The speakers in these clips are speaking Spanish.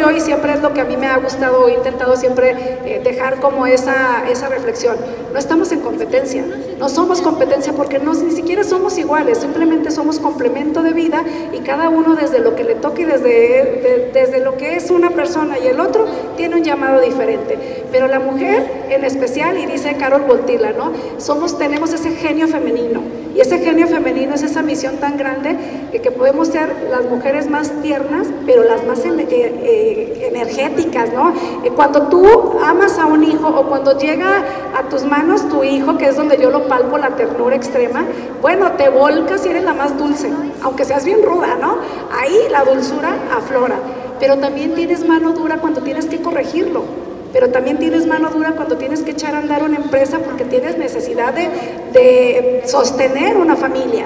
yo, y siempre es lo que a mí me ha gustado he intentado siempre eh, dejar como esa, esa reflexión, no estamos en competencia, no somos competencia porque no, ni siquiera somos iguales, simplemente somos complemento de vida y cada uno desde lo que le toque desde, desde lo que es una persona y el otro tiene un llamado diferente. Pero la mujer en especial, y dice Carol Voltila, ¿no? Somos, tenemos ese genio femenino y ese genio femenino es esa misión tan grande que podemos ser las mujeres más tiernas, pero las más eh, eh, energéticas, ¿no? Eh, cuando tú amas a un hijo o cuando llega a tus manos tu hijo, que es donde yo lo palpo la ternura extrema, bueno, te volcas y eres la más dulce, aunque seas bien ruda, ¿no? Ahí la dulzura aflora, pero también tienes mano dura cuando tienes que corregirlo pero también tienes mano dura cuando tienes que echar a andar una empresa porque tienes necesidad de, sostener una familia.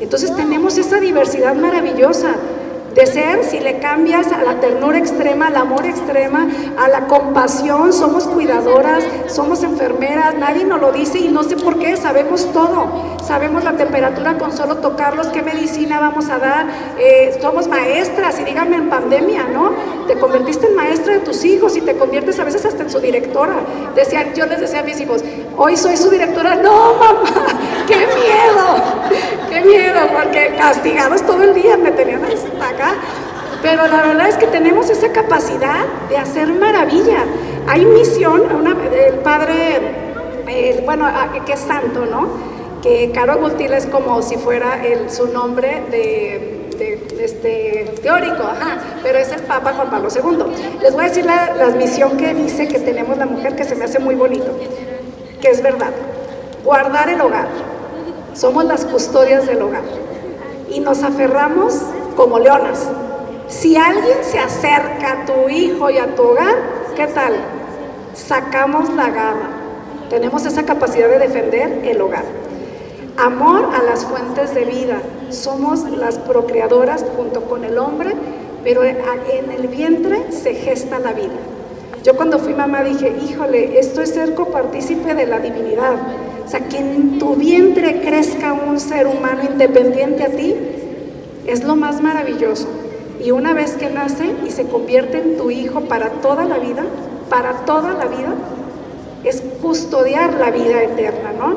Entonces tenemos esa diversidad maravillosa de ser, si le cambias a la ternura extrema, al amor extrema, a la compasión, somos cuidadoras, somos enfermeras, nadie nos lo dice y no sé por qué, sabemos todo, sabemos la temperatura con solo tocarlos, qué medicina vamos a dar, eh, somos maestras y díganme en pandemia, ¿no? Te convertiste en maestra de tus hijos y te conviertes a veces hasta en su directora. Decían, yo les decía a mis hijos, hoy soy su directora, no mamá, qué miedo, qué miedo, porque castigados todo el día me tenían hasta acá pero la verdad es que tenemos esa capacidad de hacer maravilla. Hay misión, el padre, bueno, que es santo, ¿no? Que Caro Gultila es como si fuera el, su nombre de, este, teórico, ajá, pero es el Papa Juan Pablo II. Les voy a decir la, la misión que dice que tenemos la mujer que se me hace muy bonito, que es verdad. Guardar el hogar. Somos las custodias del hogar. Y nos aferramos como leonas. Si alguien se acerca a tu hijo y a tu hogar, ¿qué tal? Sacamos la garra. Tenemos esa capacidad de defender el hogar. Amor a las fuentes de vida. Somos las procreadoras junto con el hombre, pero en el vientre se gesta la vida. Yo cuando fui mamá dije, híjole, esto es ser copartícipe de la divinidad. O sea, que en tu vientre crezca un ser humano independiente a ti, es lo más maravilloso. Y una vez que nace y se convierte en tu hijo para toda la vida, para toda la vida, es custodiar la vida eterna, ¿no?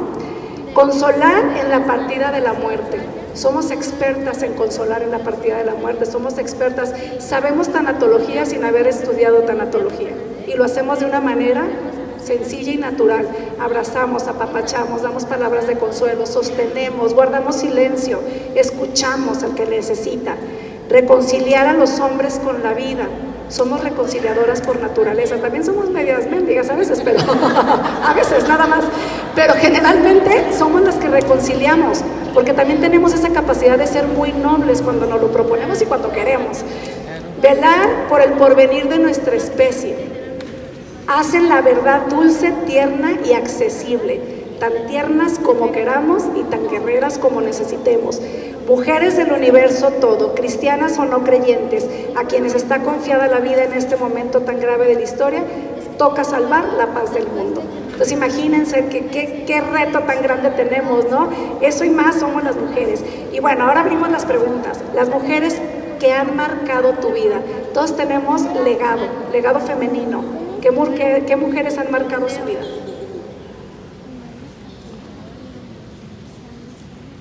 Consolar en la partida de la muerte. Somos expertas en consolar en la partida de la muerte, somos expertas, sabemos tanatología sin haber estudiado tanatología y lo hacemos de una manera sencilla y natural. Abrazamos, apapachamos, damos palabras de consuelo, sostenemos, guardamos silencio, escuchamos al que necesita. Reconciliar a los hombres con la vida. Somos reconciliadoras por naturaleza. También somos medias mendigas a veces, pero a veces nada más. Pero generalmente somos las que reconciliamos, porque también tenemos esa capacidad de ser muy nobles cuando nos lo proponemos y cuando queremos. Velar por el porvenir de nuestra especie hacen la verdad dulce, tierna y accesible, tan tiernas como queramos y tan guerreras como necesitemos. Mujeres del universo todo, cristianas o no creyentes, a quienes está confiada la vida en este momento tan grave de la historia, toca salvar la paz del mundo. Entonces imagínense qué, reto tan grande tenemos, ¿no? Eso y más somos las mujeres. Y bueno, ahora abrimos las preguntas. Las mujeres que han marcado tu vida. Todos tenemos legado, legado femenino. ¿Qué, mujeres han marcado su vida?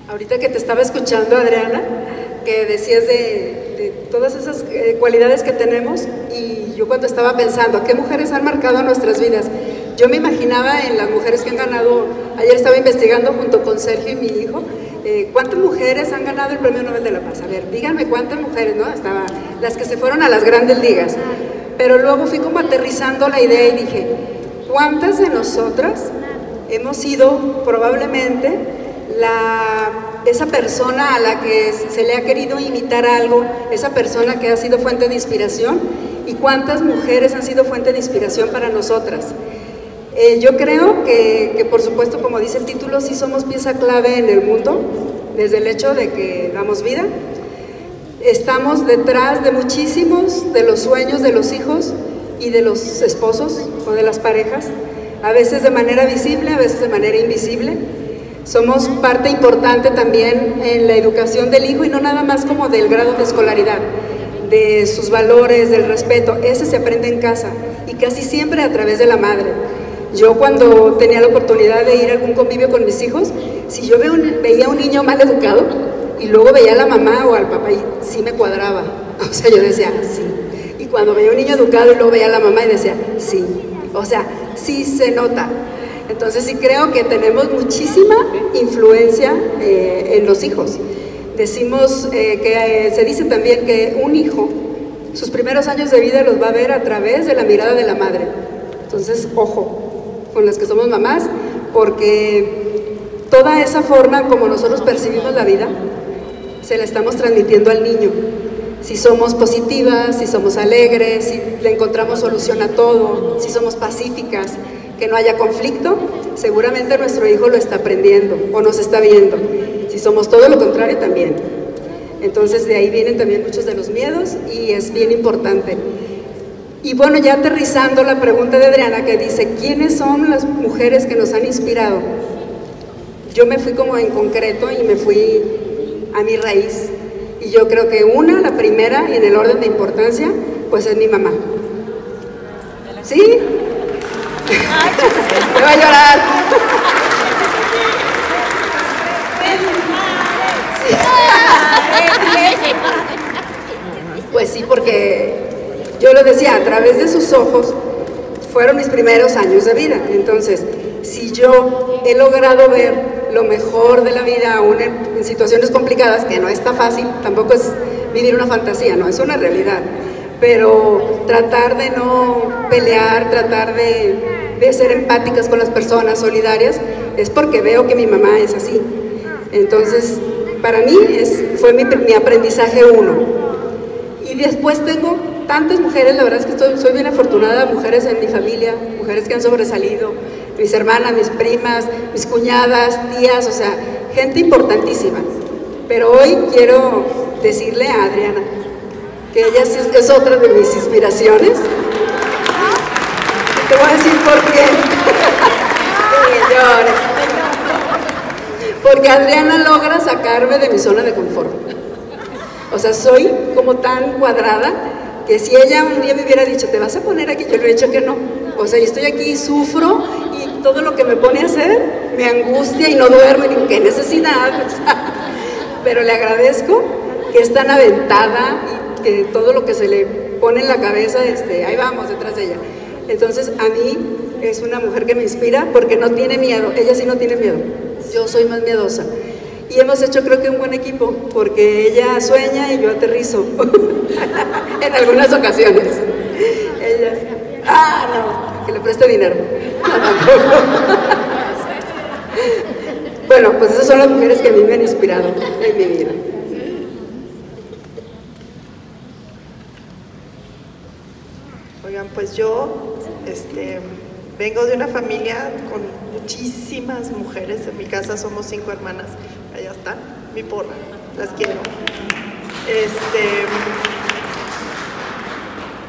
Ahorita que te estaba escuchando, Adriana, que decías de, todas esas eh, cualidades que tenemos y yo cuando estaba pensando, ¿qué mujeres han marcado nuestras vidas? Yo me imaginaba en las mujeres que han ganado, ayer estaba investigando junto con Sergio y mi hijo, eh, ¿cuántas mujeres han ganado el Premio Nobel de la Paz? A ver, díganme cuántas mujeres, ¿no? Estaba, las que se fueron a las grandes ligas pero luego fui como aterrizando la idea y dije, ¿cuántas de nosotras hemos sido probablemente la, esa persona a la que se le ha querido imitar algo, esa persona que ha sido fuente de inspiración? ¿Y cuántas mujeres han sido fuente de inspiración para nosotras? Eh, yo creo que, que, por supuesto, como dice el título, sí somos pieza clave en el mundo, desde el hecho de que damos vida, Estamos detrás de muchísimos de los sueños de los hijos y de los esposos o de las parejas. a veces de manera visible, a veces de manera invisible. Somos parte importante también en la educación del hijo y no nada más como del grado de escolaridad, de sus valores, del respeto. Ese se aprende en casa y casi siempre a través de la madre. Yo cuando tenía la oportunidad de ir a algún convivio con mis hijos, si yo veía un niño mal educado y luego veía a la mamá o al papá y sí me cuadraba. O sea, yo decía, sí. Y cuando veía un niño educado y luego veía a la mamá y decía, sí. O sea, sí se nota. Entonces sí creo que tenemos muchísima influencia eh, en los hijos. Decimos eh, que eh, se dice también que un hijo, sus primeros años de vida los va a ver a través de la mirada de la madre. Entonces, ojo con las que somos mamás, porque toda esa forma como nosotros percibimos la vida, se la estamos transmitiendo al niño. Si somos positivas, si somos alegres, si le encontramos solución a todo, si somos pacíficas, que no haya conflicto, seguramente nuestro hijo lo está aprendiendo o nos está viendo. Si somos todo lo contrario, también. Entonces de ahí vienen también muchos de los miedos y es bien importante. Y bueno, ya aterrizando la pregunta de Adriana que dice, ¿quiénes son las mujeres que nos han inspirado? Yo me fui como en concreto y me fui a mi raíz. Y yo creo que una, la primera, y en el orden de importancia, pues es mi mamá. ¿Sí? Me va a llorar. Pues sí, porque yo lo decía, a través de sus ojos fueron mis primeros años de vida. Entonces, si yo he logrado ver lo mejor de la vida aún en, situaciones complicadas, que no está fácil, tampoco es vivir una fantasía, no, es una realidad. Pero tratar de no pelear, tratar de de ser empáticas con las personas, solidarias, es porque veo que mi mamá es así. Entonces, para mí es, fue mi, mi aprendizaje uno. Y después tengo tantas mujeres, la verdad es que estoy, soy bien afortunada, mujeres en mi familia, mujeres que han sobresalido, mis hermanas, mis primas, mis cuñadas, tías, o sea, gente importantísima. Pero hoy quiero decirle a Adriana que ella es, otra de mis inspiraciones. Te voy a decir por qué. Porque Adriana logra sacarme de mi zona de confort. O sea, soy como tan cuadrada que si ella un día me hubiera dicho, te vas a poner aquí, yo le he dicho que no. O sea, yo estoy aquí, sufro todo lo que me pone a hacer me angustia y no duermo, ni qué necesidad. Pero le agradezco que es tan aventada y que todo lo que se le pone en la cabeza, este, ahí vamos detrás de ella. Entonces, a mí es una mujer que me inspira porque no tiene miedo. Ella sí no tiene miedo. Yo soy más miedosa. Y hemos hecho creo que un buen equipo porque ella sueña y yo aterrizo en algunas ocasiones. Ella, ah, no, le preste dinero. bueno, pues esas son las mujeres que a mí me han inspirado en mi vida. Oigan, pues yo este, vengo de una familia con muchísimas mujeres. En mi casa somos cinco hermanas. Allá están, mi porra, las quiero. Este,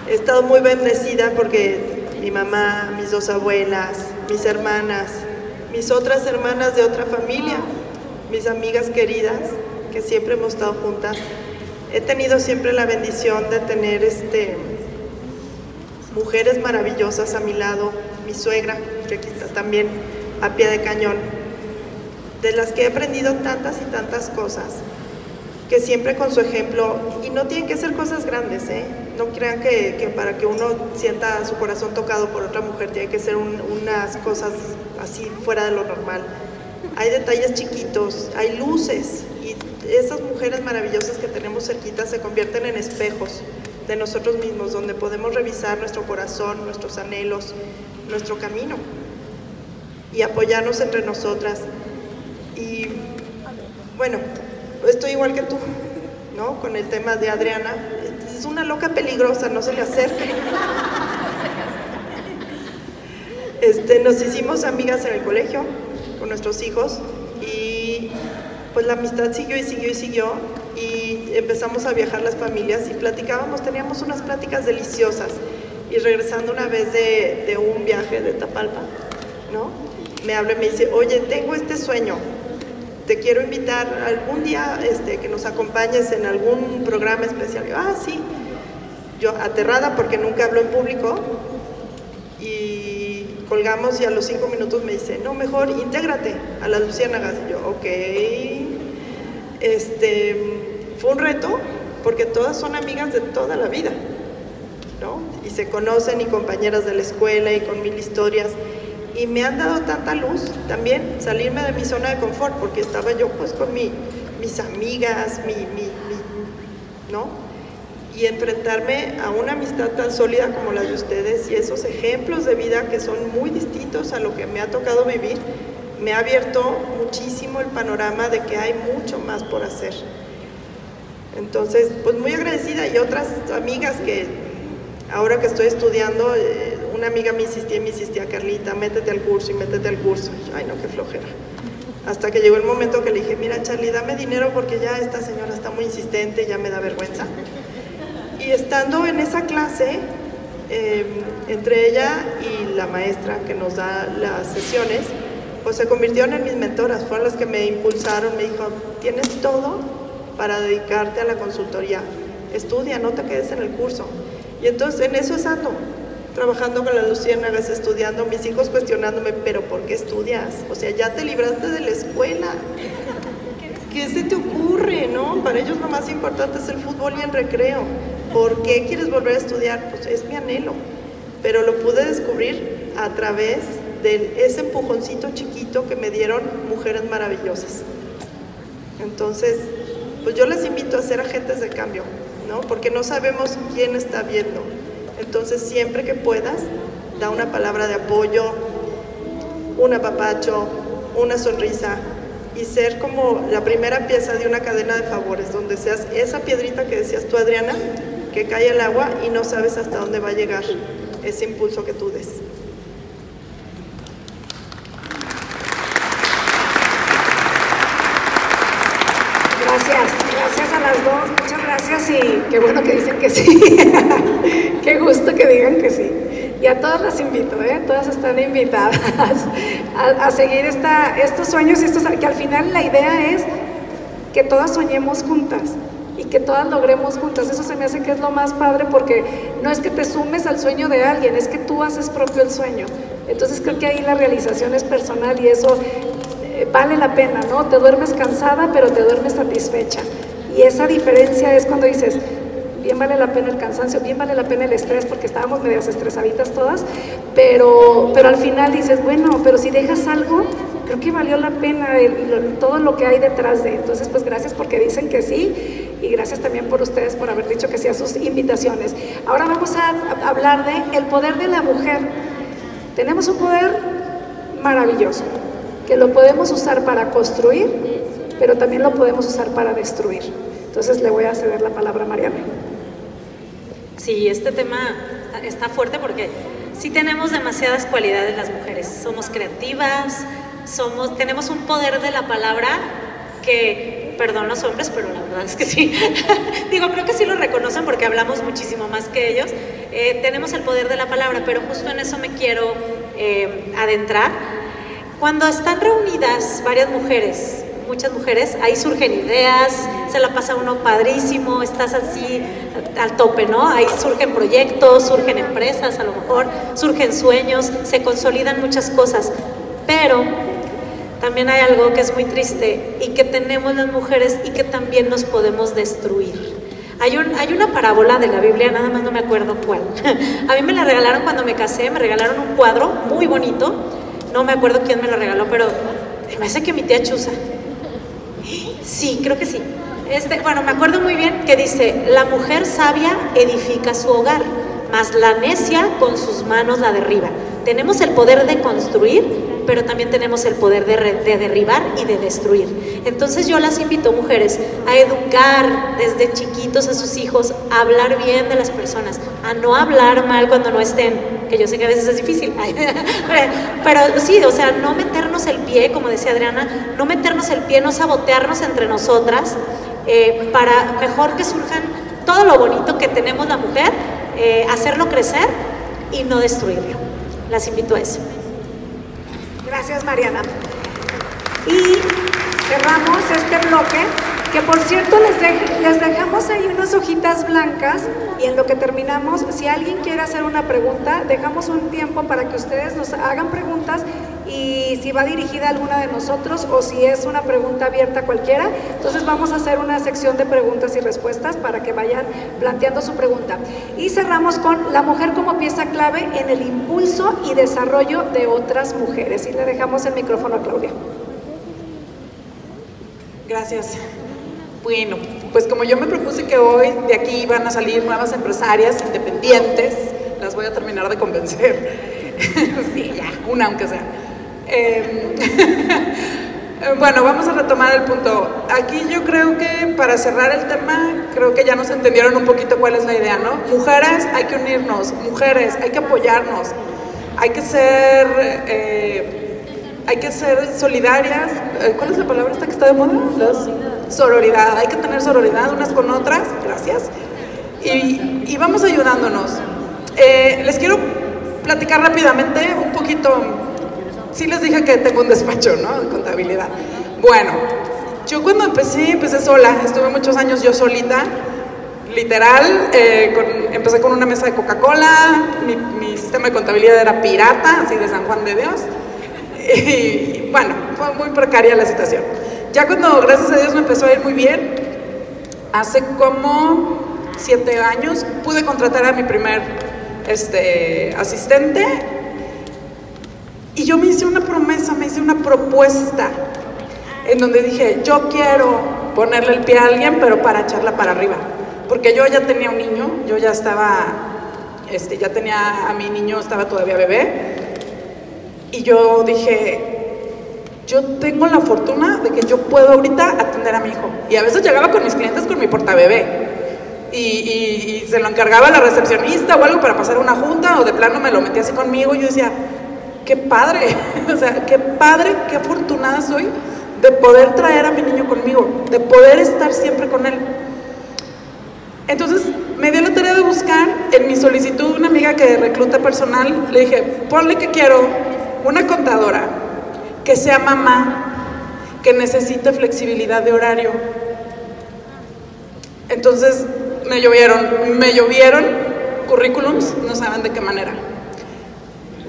he estado muy bendecida porque mi mamá, mis dos abuelas, mis hermanas, mis otras hermanas de otra familia, mis amigas queridas, que siempre hemos estado juntas. He tenido siempre la bendición de tener este, mujeres maravillosas a mi lado, mi suegra, que aquí está también a pie de cañón, de las que he aprendido tantas y tantas cosas, que siempre con su ejemplo, y no tienen que ser cosas grandes, ¿eh? no crean que, que, para que uno sienta su corazón tocado por otra mujer tiene que ser un, unas cosas así fuera de lo normal. Hay detalles chiquitos, hay luces, y esas mujeres maravillosas que tenemos cerquita se convierten en espejos de nosotros mismos, donde podemos revisar nuestro corazón, nuestros anhelos, nuestro camino y apoyarnos entre nosotras. Y bueno, estoy igual que tú, ¿no? Con el tema de Adriana. Es una loca peligrosa, no se le acerque. Este, nos hicimos amigas en el colegio con nuestros hijos y pues la amistad siguió y siguió y siguió y empezamos a viajar las familias y platicábamos, teníamos unas pláticas deliciosas. Y regresando una vez de, de un viaje de Tapalpa, ¿no? Me habla y me dice, oye, tengo este sueño, te quiero invitar algún día este, que nos acompañes en algún programa especial. Yo, ah, sí. Yo aterrada porque nunca hablo en público y colgamos y a los cinco minutos me dice, no, mejor intégrate a las luciérnagas. Y yo, ok. Este, fue un reto porque todas son amigas de toda la vida, ¿no? Y se conocen y compañeras de la escuela y con mil historias. Y me han dado tanta luz también salirme de mi zona de confort, porque estaba yo pues con mi, mis amigas, mi, mi, mi, ¿no? Y enfrentarme a una amistad tan sólida como la de ustedes y esos ejemplos de vida que son muy distintos a lo que me ha tocado vivir, me ha abierto muchísimo el panorama de que hay mucho más por hacer. Entonces, pues muy agradecida y otras amigas que ahora que estoy estudiando, eh, una amiga me insistía y me insistía, Carlita, métete al curso y métete al curso. Ay, no, qué flojera. Hasta que llegó el momento que le dije, mira Charlie, dame dinero porque ya esta señora está muy insistente, ya me da vergüenza. Y estando en esa clase, eh, entre ella y la maestra que nos da las sesiones, pues se convirtieron en mis mentoras, fueron las que me impulsaron, me dijo, tienes todo para dedicarte a la consultoría, estudia, no te quedes en el curso. Y entonces en eso es ando, trabajando con las luciérnagas, estudiando, mis hijos cuestionándome, pero ¿por qué estudias? O sea, ya te libraste de la escuela. ¿Qué se te ocurre, no? Para ellos lo más importante es el fútbol y el recreo. ¿Por qué quieres volver a estudiar? Pues es mi anhelo. Pero lo pude descubrir a través de ese empujoncito chiquito que me dieron mujeres maravillosas. Entonces, pues yo les invito a ser agentes de cambio, ¿no? Porque no sabemos quién está viendo. Entonces, siempre que puedas, da una palabra de apoyo, un apapacho, una sonrisa y ser como la primera pieza de una cadena de favores, donde seas esa piedrita que decías tú, Adriana, que cae al agua y no sabes hasta dónde va a llegar ese impulso que tú des. Gracias, gracias a las dos, muchas gracias y qué bueno que dicen que sí. qué gusto que digan que sí. Y a todas las invito, ¿eh? todas están invitadas a, a seguir esta, estos sueños, estos, que al final la idea es que todas soñemos juntas y que todas logremos juntas. Eso se me hace que es lo más padre porque no es que te sumes al sueño de alguien, es que tú haces propio el sueño. Entonces creo que ahí la realización es personal y eso eh, vale la pena, ¿no? Te duermes cansada, pero te duermes satisfecha. Y esa diferencia es cuando dices, bien vale la pena el cansancio, bien vale la pena el estrés, porque estábamos medias estresaditas todas, pero, pero al final dices, bueno, pero si dejas algo, creo que valió la pena todo lo que hay detrás de. Entonces, pues gracias porque dicen que sí y gracias también por ustedes por haber dicho que sí a sus invitaciones. Ahora vamos a, a hablar de el poder de la mujer. Tenemos un poder maravilloso que lo podemos usar para construir, pero también lo podemos usar para destruir. Entonces le voy a ceder la palabra a Mariana. Sí, este tema está fuerte porque sí tenemos demasiadas cualidades las mujeres. Somos creativas, somos, tenemos un poder de la palabra que, perdón los hombres, pero la verdad es que sí. Digo, creo que sí lo reconocen porque hablamos muchísimo más que ellos. Eh, tenemos el poder de la palabra, pero justo en eso me quiero eh, adentrar. Cuando están reunidas varias mujeres, muchas mujeres, ahí surgen ideas, se la pasa uno padrísimo, estás así al tope, ¿no? Ahí surgen proyectos, surgen empresas, a lo mejor surgen sueños, se consolidan muchas cosas, pero también hay algo que es muy triste y que tenemos las mujeres y que también nos podemos destruir. Hay, un, hay una parábola de la Biblia, nada más no me acuerdo cuál. A mí me la regalaron cuando me casé, me regalaron un cuadro muy bonito, no me acuerdo quién me lo regaló, pero me hace que mi tía Chusa. Sí, creo que sí. Este, bueno, me acuerdo muy bien que dice, la mujer sabia edifica su hogar, mas la necia con sus manos la derriba. Tenemos el poder de construir, pero también tenemos el poder de, derribar y de destruir. Entonces yo las invito, mujeres, a educar desde chiquitos a sus hijos, a hablar bien de las personas, a no hablar mal cuando no estén, que yo sé que a veces es difícil, pero sí, o sea, no meternos el pie, como decía Adriana, no meternos el pie, no sabotearnos entre nosotras, eh, para mejor que surjan todo lo bonito que tenemos la mujer, eh, hacerlo crecer y no destruirlo. Las invito a eso. Gracias, Mariana. Y cerramos este bloque que por cierto les, les dejamos ahí unas hojitas blancas y en lo que terminamos, si alguien quiere hacer una pregunta, dejamos un tiempo para que ustedes nos hagan preguntas y si va dirigida a alguna de nosotros o si es una pregunta abierta cualquiera, entonces vamos a hacer una sección de preguntas y respuestas para que vayan planteando su pregunta. Y cerramos con la mujer como pieza clave en el impulso y desarrollo de otras mujeres. Y le dejamos el micrófono a Claudia. Gracias. Bueno, pues como yo me propuse que hoy de aquí van a salir nuevas empresarias independientes, las voy a terminar de convencer. sí, ya, una aunque sea. Em, bueno, vamos a retomar el punto. Aquí yo creo que para cerrar el tema, creo que ya nos entendieron un poquito cuál es la idea, ¿no? Mujeres, hay que unirnos, mujeres, hay que apoyarnos, hay que ser... Eh, hay que ser solidarias. Eh, ¿Cuál es la palabra esta que está de moda? Sororidad. Hay que tener sororidad unas con otras. Gracias. Y, vamos ayudándonos. Eh, les quiero platicar rápidamente un poquito. Sí les dije que tengo un despacho, ¿no? De contabilidad. Bueno, yo cuando empecé, empecé sola. Estuve muchos años yo solita. Literal, eh, empecé con una mesa de Coca-Cola, mi, mi sistema de contabilidad era pirata, así de San Juan de Dios. Y bueno, fue muy precaria la situación. Ya cuando, gracias a Dios, me empezó a ir muy bien, hace como siete años pude contratar a mi primer este, asistente y yo me hice una promesa, me hice una propuesta en donde dije, yo quiero ponerle el pie a alguien, pero para echarla para arriba. Porque yo ya tenía un niño, yo ya estaba, este, ya tenía a mi niño, estaba todavía bebé, y yo dije, yo tengo la fortuna de que yo puedo ahorita atender a mi hijo. Y a veces llegaba con mis clientes con mi portabebé. Y, y, se lo encargaba la recepcionista o algo para pasar una junta o de plano me lo metía así conmigo y yo decía, qué padre, o sea, qué padre, qué afortunada soy de poder traer a mi niño conmigo, de poder estar siempre con él. Entonces me dio la tarea de buscar en mi solicitud una amiga que recluta personal, le dije, ponle que quiero una contadora que sea mamá, que necesite flexibilidad de horario. Entonces me llovieron, me llovieron currículums, no saben de qué manera.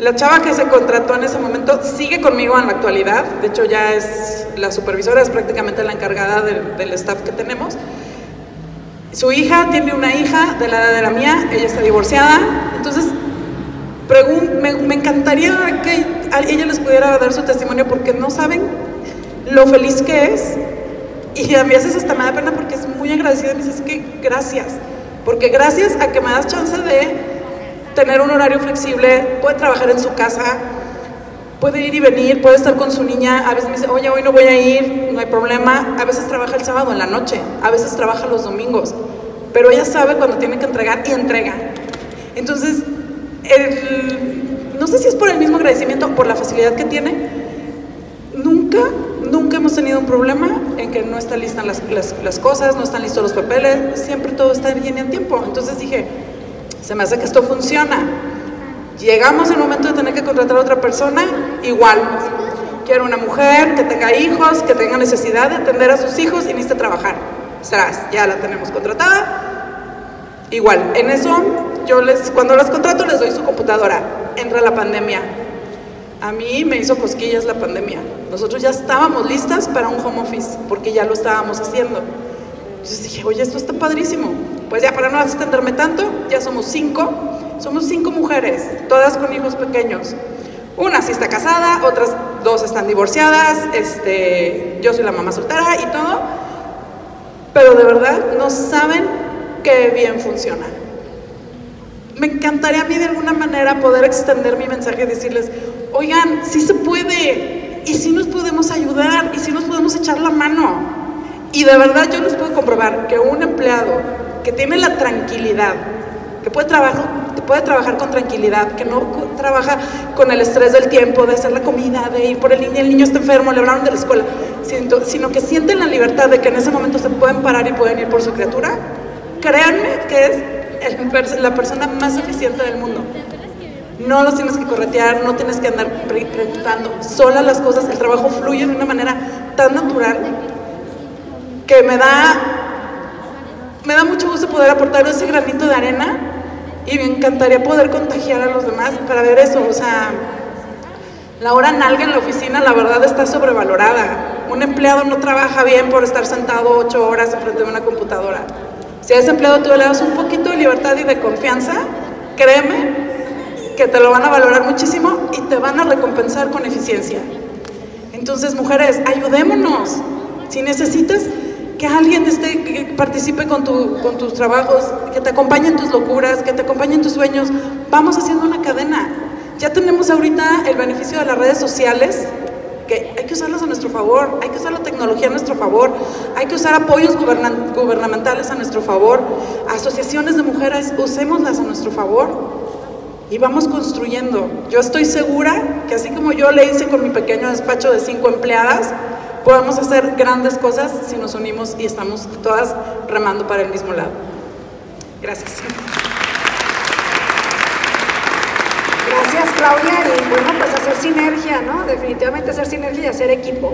La chava que se contrató en ese momento sigue conmigo en la actualidad, de hecho ya es la supervisora, es prácticamente la encargada del, staff que tenemos. Su hija tiene una hija de la edad de la mía, ella está divorciada, entonces me, encantaría que ella les pudiera dar su testimonio porque no saben lo feliz que es. Y a veces hasta me da pena porque es muy agradecida. Me dice, es que gracias. Porque gracias a que me das chance de tener un horario flexible, puede trabajar en su casa, puede ir y venir, puede estar con su niña. A veces me dice, oye, hoy no voy a ir, no hay problema. A veces trabaja el sábado en la noche, a veces trabaja los domingos. Pero ella sabe cuando tiene que entregar y entrega. Entonces, no sé si es por el mismo agradecimiento o por la facilidad que tiene, nunca, nunca hemos tenido un problema en que no están listas las, las, cosas, no están listos los papeles, siempre todo está bien en tiempo. Entonces dije, se me hace que esto funciona. Llegamos el momento de tener que contratar a otra persona, igual. Quiero una mujer que tenga hijos, que tenga necesidad de atender a sus hijos y necesite trabajar. Serás, ya la tenemos contratada. Igual, en eso yo les, cuando las contrato les doy su computadora, entra la pandemia. A mí me hizo cosquillas la pandemia. Nosotros ya estábamos listas para un home office, porque ya lo estábamos haciendo. Entonces dije, oye, esto está padrísimo. Pues ya para no extenderme tanto, ya somos cinco. Somos cinco mujeres, todas con hijos pequeños. Una sí está casada, otras dos están divorciadas, este, yo soy la mamá soltera y todo. Pero de verdad no saben qué bien funciona me encantaría a mí de alguna manera poder extender mi mensaje y decirles, oigan, sí se puede, y sí nos podemos ayudar, y sí nos podemos echar la mano. Y de verdad yo les puedo comprobar que un empleado que tiene la tranquilidad, que puede trabajar, que puede trabajar con tranquilidad, que no trabaja con el estrés del tiempo, de hacer la comida, de ir por el niño, el niño está enfermo, le hablaron de la escuela, sino que sienten la libertad de que en ese momento se pueden parar y pueden ir por su criatura, créanme que es la persona más eficiente del mundo. No los tienes que corretear, no tienes que andar preguntando. Solas las cosas, el trabajo fluye de una manera tan natural que me da, me da mucho gusto poder aportar ese granito de arena y me encantaría poder contagiar a los demás para ver eso. O sea, la hora nalga en la oficina, la verdad, está sobrevalorada. Un empleado no trabaja bien por estar sentado ocho horas enfrente de una computadora. Si a ese empleado tú le das un poquito de libertad y de confianza, créeme que te lo van a valorar muchísimo y te van a recompensar con eficiencia. Entonces, mujeres, ayudémonos. Si necesitas que alguien esté, que participe con, tu, con tus trabajos, que te acompañe en tus locuras, que te acompañe en tus sueños, vamos haciendo una cadena. Ya tenemos ahorita el beneficio de las redes sociales, que hay que usarlas a nuestro favor, hay que usar la tecnología a nuestro favor, hay que usar apoyos gubernamentales a nuestro favor, asociaciones de mujeres, usémoslas a nuestro favor y vamos construyendo. Yo estoy segura que así como yo le hice con mi pequeño despacho de cinco empleadas, podemos hacer grandes cosas si nos unimos y estamos todas remando para el mismo lado. Gracias. Gracias Claudia y bueno, pues hacer sinergia, ¿no? Definitivamente hacer sinergia y hacer equipo.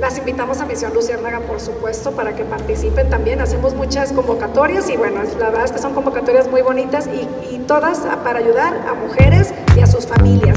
Las invitamos a Misión Luciérnaga, por supuesto, para que participen también. Hacemos muchas convocatorias y bueno, la verdad es que son convocatorias muy bonitas y, y todas para ayudar a mujeres y a sus familias.